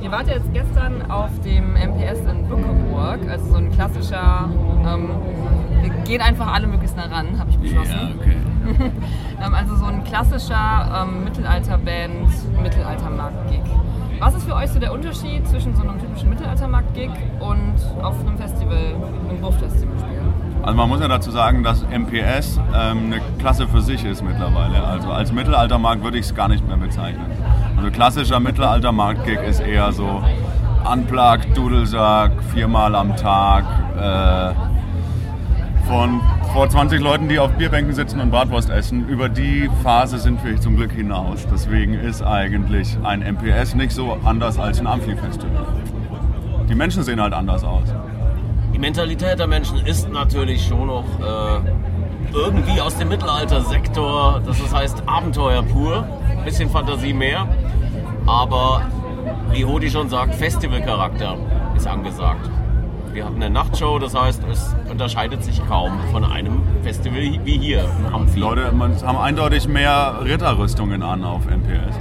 Ihr wart ja jetzt gestern auf dem MPS in Bückeburg, also so ein klassischer, ähm, wir gehen einfach alle möglichst nah ran, habe ich beschlossen. Ja, okay. Ähm, also so ein klassischer ähm, Mittelalterband, Mittelaltermarkt-Gig. Was ist für euch so der Unterschied zwischen so einem typischen Mittelaltermarkt-Gig und auf einem Festival, einem Bruchfest zum Beispiel? Also man muss ja dazu sagen, dass MPS ähm, eine Klasse für sich ist mittlerweile. Also als Mittelaltermarkt würde ich es gar nicht mehr bezeichnen. Also klassischer Mittelaltermarkt-Gig ist eher so Unplugged, Dudelsack, viermal am Tag, äh, von vor 20 Leuten, die auf Bierbänken sitzen und Bratwurst essen. Über die Phase sind wir zum Glück hinaus. Deswegen ist eigentlich ein MPS nicht so anders als ein Amphi-Festival. Die Menschen sehen halt anders aus. Die Mentalität der Menschen ist natürlich schon noch äh, irgendwie aus dem Mittelaltersektor. Das heißt Abenteuer pur, bisschen Fantasie mehr. Aber wie Hodi schon sagt, Festivalcharakter ist angesagt. Wir hatten eine Nachtshow, das heißt, es unterscheidet sich kaum von einem Festival wie hier im. Leute man, haben eindeutig mehr Ritterrüstungen an auf MPS.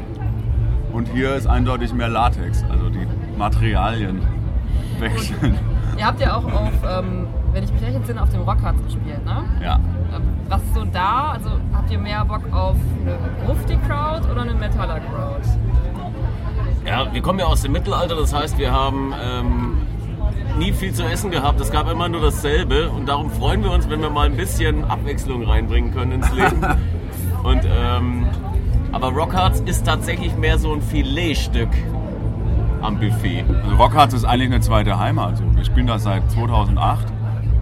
Und hier ist eindeutig mehr Latex, also die Materialien wechseln. Ihr habt ja auch auf, ähm, wenn ich mich recht entsinne, auf dem Rockharz gespielt, ne? Ja. Ähm, Was ist so da? Also habt ihr mehr Bock auf eine Grufti-Crowd oder eine Metaller-Crowd? Ja, wir kommen ja aus dem Mittelalter, das heißt, wir haben ähm, nie viel zu essen gehabt. Es gab immer nur dasselbe und darum freuen wir uns, wenn wir mal ein bisschen Abwechslung reinbringen können ins Leben. Und, ähm, aber Rockharz ist tatsächlich mehr so ein Filetstück am Buffet. Also Rockharz ist eigentlich eine zweite Heimat. Wir spielen das seit 2008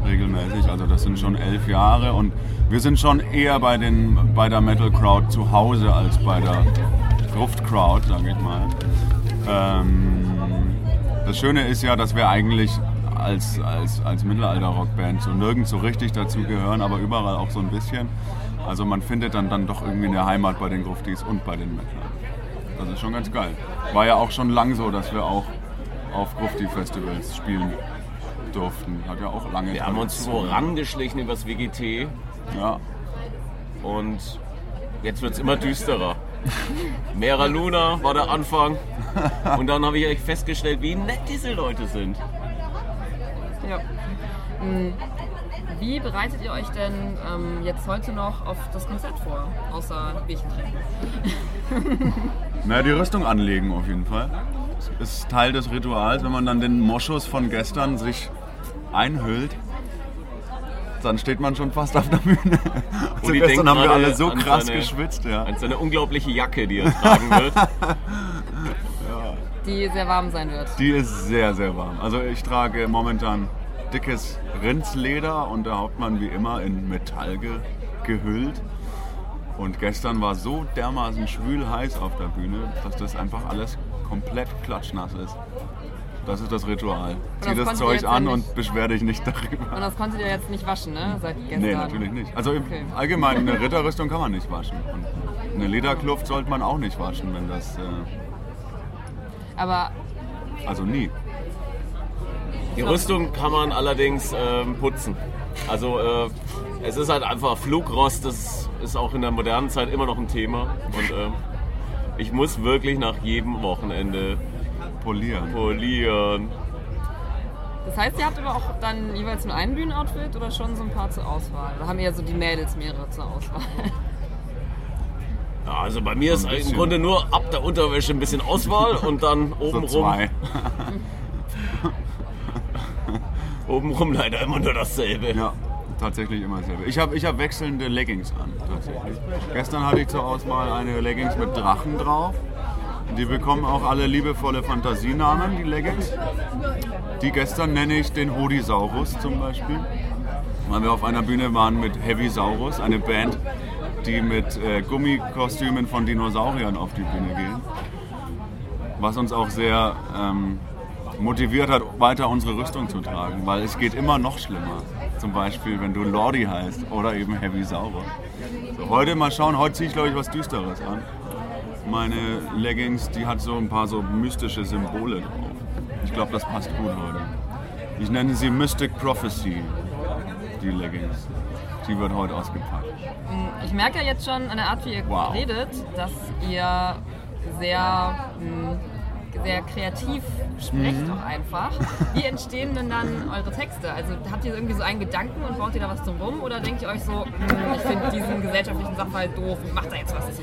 regelmäßig, also das sind schon elf Jahre und wir sind schon eher bei, den, bei der Metal Crowd zu Hause als bei der Gruft Crowd, sage ich mal. Ähm, das Schöne ist ja, dass wir eigentlich als, als, als Mittelalter-Rockband so nirgends so richtig dazu gehören, aber überall auch so ein bisschen. Also man findet dann, dann doch irgendwie eine Heimat bei den Gruftis und bei den Metal. Das ist schon ganz geil. War ja auch schon lang so, dass wir auch auf Grufti-Festivals spielen durften. Hat ja auch lange Wir haben uns Tradition. vorangeschlichen übers WGT Ja, und jetzt wird es immer düsterer. Mera Luna war der Anfang und dann habe ich echt festgestellt, wie nett diese Leute sind. Ja. Hm, Wie bereitet ihr euch denn ähm, jetzt heute noch auf das Konzert vor, außer Bierchen trinken? Na, die Rüstung anlegen auf jeden Fall. Das ist Teil des Rituals, wenn man dann den Moschus von gestern sich einhüllt. Dann steht man schon fast auf der Bühne. Also Uli gestern haben wir alle so krass seine- geschwitzt, ja. An seine unglaubliche Jacke, die er tragen wird. Die sehr warm sein wird. Die ist sehr, sehr warm. Also ich trage momentan dickes Rindsleder und der Hauptmann wie immer in Metall ge gehüllt. Und gestern war so dermaßen schwül heiß auf der Bühne, dass das einfach alles komplett klatschnass ist. Das ist das Ritual. Zieh das das Zeug an ja und beschwer dich nicht darüber. Und das konntet ihr jetzt nicht waschen, ne? Seit gestern. Nee, natürlich nicht. Also im Okay. allgemein eine Ritterrüstung kann man nicht waschen. Und eine Lederkluft sollte man auch nicht waschen, wenn das. Äh, Aber also nie. Die Rüstung kann man allerdings ähm, putzen. Also äh, es ist halt einfach Flugrost, das ist auch in der modernen Zeit immer noch ein Thema. Und ähm, ich muss wirklich nach jedem Wochenende Polieren. polieren. das heißt, ihr habt aber auch dann jeweils nur ein Bühnenoutfit oder schon so ein paar zur Auswahl? Oder haben eher so die Mädels mehrere zur Auswahl? Ja, also bei mir ist im. Grunde nur ab der Unterwäsche ein bisschen Auswahl und dann So obenrum, zwei. obenrum leider immer nur dasselbe. Ja, tatsächlich immer dasselbe. Ich habe ich hab wechselnde Leggings an, tatsächlich. Gestern hatte ich zur Auswahl eine Leggings mit Drachen drauf. Die bekommen auch alle liebevolle Fantasienamen, die Leggings. Die gestern nenne ich den Hodisaurus zum Beispiel. Weil wir auf einer Bühne waren mit Heavysaurus, eine Band, die mit äh, Gummikostümen von Dinosauriern auf die Bühne gehen. Was uns auch sehr ähm, motiviert hat, weiter unsere Rüstung zu tragen, weil es geht immer noch schlimmer. Zum Beispiel, wenn du Lordi heißt oder eben Heavy Saurus. So, heute mal schauen, heute ziehe ich glaube ich was Düsteres an. Meine Leggings, die hat so ein paar so mystische Symbole drauf. Ich glaube, das passt gut heute. Ich nenne sie Mystic Prophecy, die Leggings. Die wird heute ausgepackt. Ich merke ja jetzt schon an der Art, wie ihr Wow. redet, dass ihr sehr mh, sehr kreativ sprecht auch einfach. Wie entstehen denn dann eure Texte? Also habt ihr irgendwie so einen Gedanken und baut ihr da was drum rum oder denkt ihr euch so, "Hm, ich finde diesen gesellschaftlichen Sachverhalt doof, ich mach da jetzt was zu?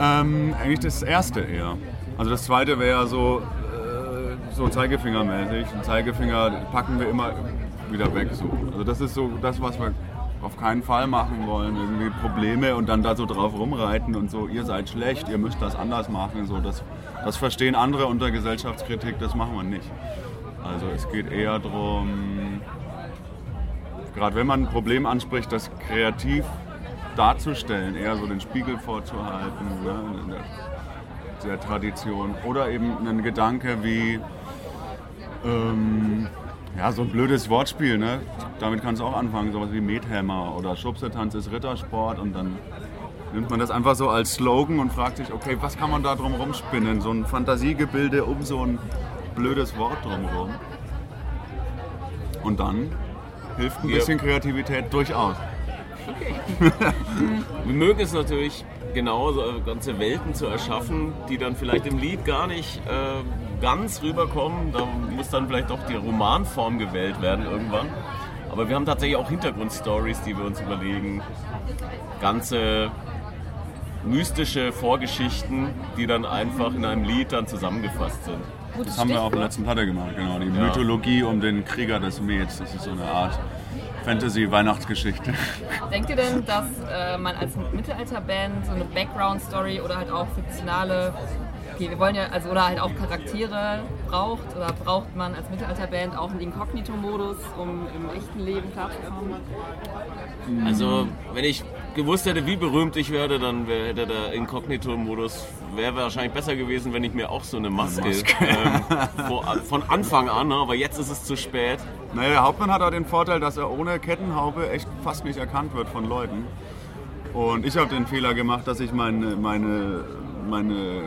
Ähm, eigentlich das erste eher. Also das zweite wäre so, äh, so Zeigefingermäßig. Den Zeigefinger packen wir immer wieder weg. So. Also das ist so das, was wir auf keinen Fall machen wollen. Irgendwie Probleme und dann da so drauf rumreiten und so, ihr seid schlecht, ihr müsst das anders machen. So, das, das verstehen andere unter Gesellschaftskritik, das machen wir nicht. Also es geht eher darum, gerade wenn man ein Problem anspricht, das kreativ darzustellen, eher so den Spiegel vorzuhalten, ne, in der, der Tradition. Oder eben ein Gedanke wie, ähm, ja, so ein blödes Wortspiel, ne? damit kannst du auch anfangen, sowas wie Methammer oder Schubsetanz ist Rittersport und dann nimmt man das einfach so als Slogan und fragt sich, okay, was kann man da drum rumspinnen? So ein Fantasiegebilde um so ein blödes Wort drumherum. Und dann hilft ein bisschen Kreativität durchaus. Wir mögen es natürlich genauso, äh, ganze Welten zu erschaffen, die dann vielleicht im Lied gar nicht äh, ganz rüberkommen. Da muss dann vielleicht doch die Romanform gewählt werden irgendwann. Aber wir haben tatsächlich auch Hintergrundstories, die wir uns überlegen. Ganze mystische Vorgeschichten, die dann einfach in einem Lied dann zusammengefasst sind. Gutes Das haben wir auf der letzten Platte gemacht, genau. Die Ja. Mythologie um den Krieger des Mets. Das ist so eine Art Fantasy-Weihnachtsgeschichte. Denkt ihr denn, dass äh, man als Mittelalterband so eine Background-Story oder halt auch fiktionale, okay, wir wollen ja, also oder halt auch Charaktere braucht oder braucht man als Mittelalterband auch einen Inkognito-Modus, um im echten Leben klarzukommen? Also, wenn ich gewusst hätte, wie berühmt ich werde, dann wär, hätte der Inkognito-Modus wäre wahrscheinlich besser gewesen, wenn ich mir auch so eine Maske, Ähm, vor, von Anfang an, ne? aber jetzt ist es zu spät. Naja, der Hauptmann hat auch den Vorteil, dass er ohne Kettenhaube echt fast nicht erkannt wird von Leuten. Und ich habe den Fehler gemacht, dass ich meine, meine, meine, äh,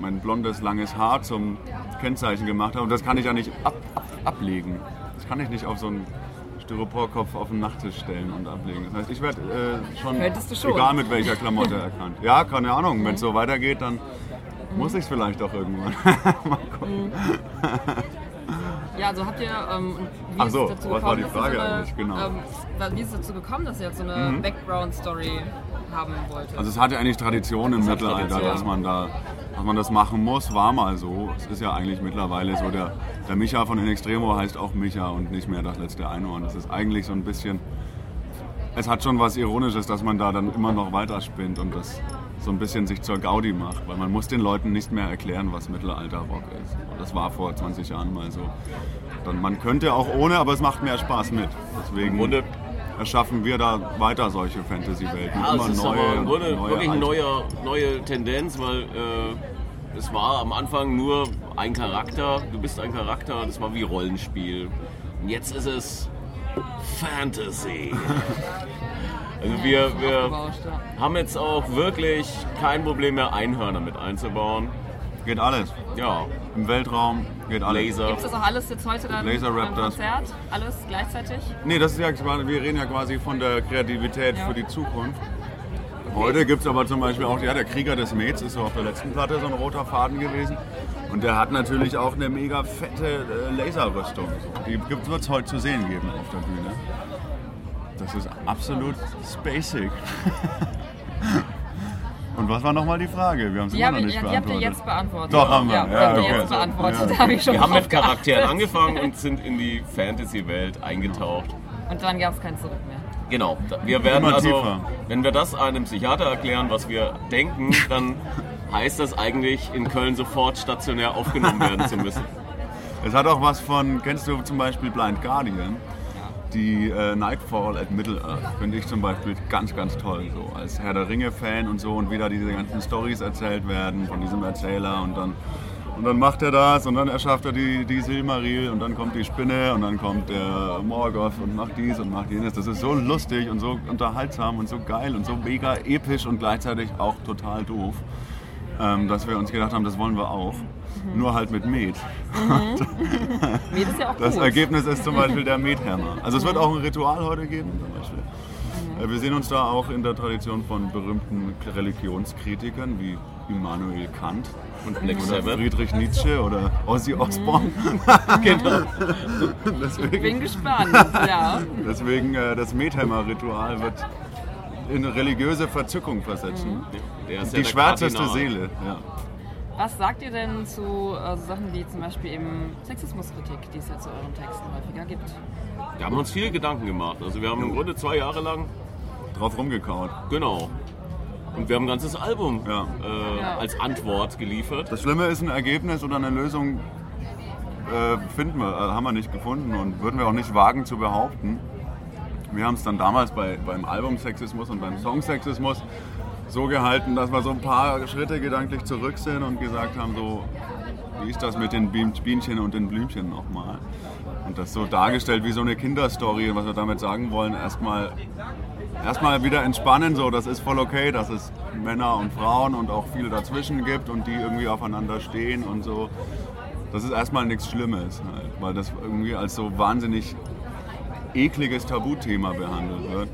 mein blondes, langes Haar zum Kennzeichen gemacht habe. Und das kann ich ja nicht ab, ab, ablegen. Das kann ich nicht auf so einen Styroporkopf auf den Nachttisch stellen und ablegen. Das heißt, ich werde äh, schon, schon. egal mit welcher Klamotte erkannt. Ja, keine Ahnung. Wenn es so weitergeht, dann muss ich es vielleicht auch irgendwann. Mal gucken. Ja, also habt ihr, ähm, wie Ach ist so, es dazu was gekommen, war die Frage so eine, eigentlich? Genau. Ähm, wie ist es dazu gekommen, dass ihr jetzt so eine Background-Story haben wolltet? Also es hatte eigentlich Tradition im Mittelalter, Tradition. dass man da, dass man das machen muss, war mal so. Es ist ja eigentlich mittlerweile so, der, der Micha von In Extremo heißt auch Micha und nicht mehr das letzte Einhorn. Das ist eigentlich so ein bisschen, es hat schon was Ironisches, dass man da dann immer noch weiterspinnt und das so ein bisschen sich zur Gaudi macht, weil man muss den Leuten nicht mehr erklären, was Mittelalter-Rock ist. Und das war vor 20 Jahren mal so. Dann, man könnte auch ohne, aber es macht mehr Spaß mit. Deswegen Im Grunde- erschaffen wir da weiter solche Fantasy-Welten. Ja, immer es ist neue, aber im Grunde neue wirklich eine neue, neue Tendenz, weil äh, es war am Anfang nur ein Charakter, du bist ein Charakter, das war wie Rollenspiel. Und jetzt ist es Fantasy. Also wir, wir haben jetzt auch wirklich kein Problem mehr, Einhörner mit einzubauen. Geht alles. Ja, Im Weltraum geht alles. Laser. Gibt es das auch alles jetzt heute dann Laser beim Raptors. Konzert? Alles gleichzeitig? Nee, das ist ja, wir reden ja quasi von der Kreativität Ja. für die Zukunft. Heute gibt es aber zum Beispiel auch, ja, der Krieger des Mets ist so auf der letzten Platte so ein roter Faden gewesen. Und der hat natürlich auch eine mega fette äh, Laserrüstung. Die wird es heute zu sehen geben auf der Bühne. Das ist absolut spacig. Und was war nochmal die Frage? Wir haben es Die, immer hab noch ich, nicht ja, die habt ihr beantwortet. jetzt beantwortet. Doch, haben wir. Ja, Ja, habt ihr okay. jetzt beantwortet. Ja. Da habe ich schon Wir haben mit Charakteren geachtet. angefangen und sind in die Fantasy-Welt eingetaucht. Und dann gab es kein Zurück mehr. Genau. Wir werden Immer also, tiefer. wenn wir das einem Psychiater erklären, was wir denken, dann heißt das eigentlich, in Köln sofort stationär aufgenommen werden zu müssen. Es hat auch was von, kennst du zum Beispiel Blind Guardian? Die äh, Nightfall at Middle-earth finde ich zum Beispiel ganz, ganz toll. So als Herr der Ringe-Fan und so und wieder diese ganzen Stories erzählt werden von diesem Erzähler und dann, und dann macht er das und dann erschafft er die, die Silmaril und dann kommt die Spinne und dann kommt der Morgoth und macht dies und macht jenes. Das ist so lustig und so unterhaltsam und so geil und so mega episch und gleichzeitig auch total doof, ähm, dass wir uns gedacht haben, das wollen wir auch. Nur halt mit Met. Nee, das ist ja auch Das gut. Ergebnis ist zum Beispiel der Methammer. Also es wird auch ein Ritual heute geben, zum Beispiel. Äh, Wir sehen uns da auch in der Tradition von berühmten Religionskritikern wie Immanuel Kant Und oder. Friedrich Nietzsche oder Ozzy Osbourne. Genau. deswegen Bin gespannt, ja. deswegen äh, das Metheimer-Ritual wird in religiöse Verzückung versetzen. Der ist ja Die der schwärzeste Kardinal. Seele. Ja. Was sagt ihr denn zu äh, so Sachen wie zum Beispiel eben Sexismuskritik, die es ja zu euren Texten häufiger gibt? Wir haben uns viele Gedanken gemacht. Also wir haben im Grunde zwei Jahre lang, Drauf rumgekaut. genau. Und wir haben ein ganzes Album Ja. Äh, Ja. als Antwort geliefert. Das Schlimme ist, ein Ergebnis oder eine Lösung äh, finden wir, äh, haben wir nicht gefunden und würden wir auch nicht wagen zu behaupten. Wir haben es dann damals bei, beim Album-Sexismus und beim Song-Sexismus so gehalten, dass wir so ein paar Schritte gedanklich zurück sind und gesagt haben, so, wie ist das mit den Bien- Bienchen und den Blümchen nochmal? Und das so dargestellt wie so eine Kinderstory, was wir damit sagen wollen, erstmal erstmal wieder entspannen, so das ist voll okay, dass es Männer und Frauen und auch viele dazwischen gibt und die irgendwie aufeinander stehen und so. Das ist erstmal nichts Schlimmes, halt, weil das irgendwie als so wahnsinnig ekliges Tabuthema behandelt wird,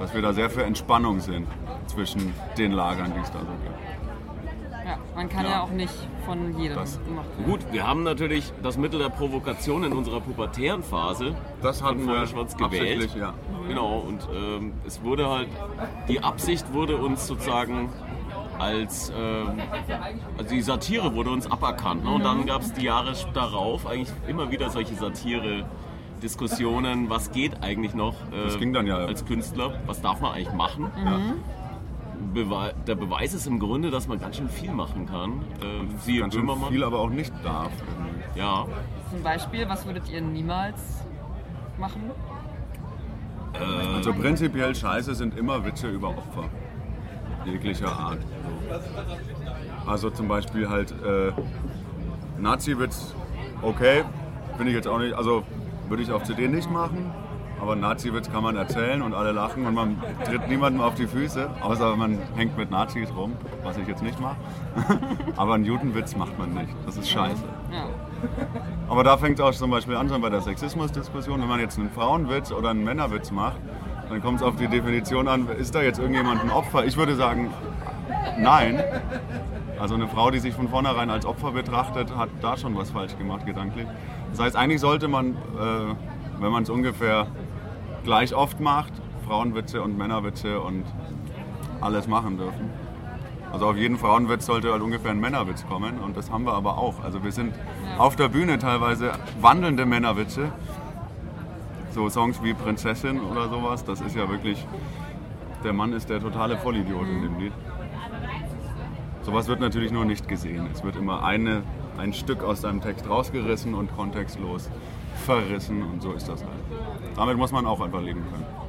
dass wir da sehr für Entspannung sind zwischen den Lagern, die es da so gibt. Ja, man kann ja, Ja. auch nicht von jedem Das- gemacht werden. Gut, wir haben natürlich das Mittel der Provokation in unserer pubertären Phase Das hat von Feuerschwanz gewählt. absichtlich, ja. Genau, und ähm, es wurde halt, die Absicht wurde uns sozusagen als, ähm, also die Satire wurde uns aberkannt. Ne? Und dann gab es die Jahre darauf eigentlich immer wieder solche Satire-Diskussionen, was geht eigentlich noch äh, Das ging dann ja. als Künstler, was darf man eigentlich machen. Ja. Bewe der Beweis ist im Grunde, dass man ganz schön viel machen kann. Äh, siehe Ganz schön Böhmermann. viel, aber auch nicht darf. Ja, Zum Beispiel, was würdet ihr niemals machen? Also prinzipiell scheiße sind immer Witze über Opfer. Jeglicher Art. Also zum Beispiel halt äh, Nazi-Witz, okay, finde ich jetzt auch nicht, also würde ich auf CD nicht machen, aber Nazi-Witz kann man erzählen und alle lachen und man tritt niemandem auf die Füße, außer man hängt mit Nazis rum, was ich jetzt nicht mache. aber einen Judenwitz macht man nicht, das ist scheiße. Ja. Aber da fängt es auch zum Beispiel an, schon bei der Sexismusdiskussion, wenn man jetzt einen Frauenwitz oder einen Männerwitz macht, dann kommt es auf die Definition an, ist da jetzt irgendjemand ein Opfer? Ich würde sagen, nein. Also eine Frau, die sich von vornherein als Opfer betrachtet, hat da schon was falsch gemacht, gedanklich. Das heißt, eigentlich sollte man, äh, wenn man es ungefähr gleich oft macht, Frauenwitze und Männerwitze und alles machen dürfen. Also auf jeden Frauenwitz sollte halt ungefähr ein Männerwitz kommen und das haben wir aber auch. Also wir sind auf der Bühne teilweise wandelnde Männerwitze. So Songs wie Prinzessin oder sowas, das ist ja wirklich, der Mann ist der totale Vollidiot in dem Lied. Sowas wird natürlich nur nicht gesehen. Es wird immer eine, ein Stück aus deinem Text rausgerissen und kontextlos verrissen und so ist das halt. Damit muss man auch einfach leben können.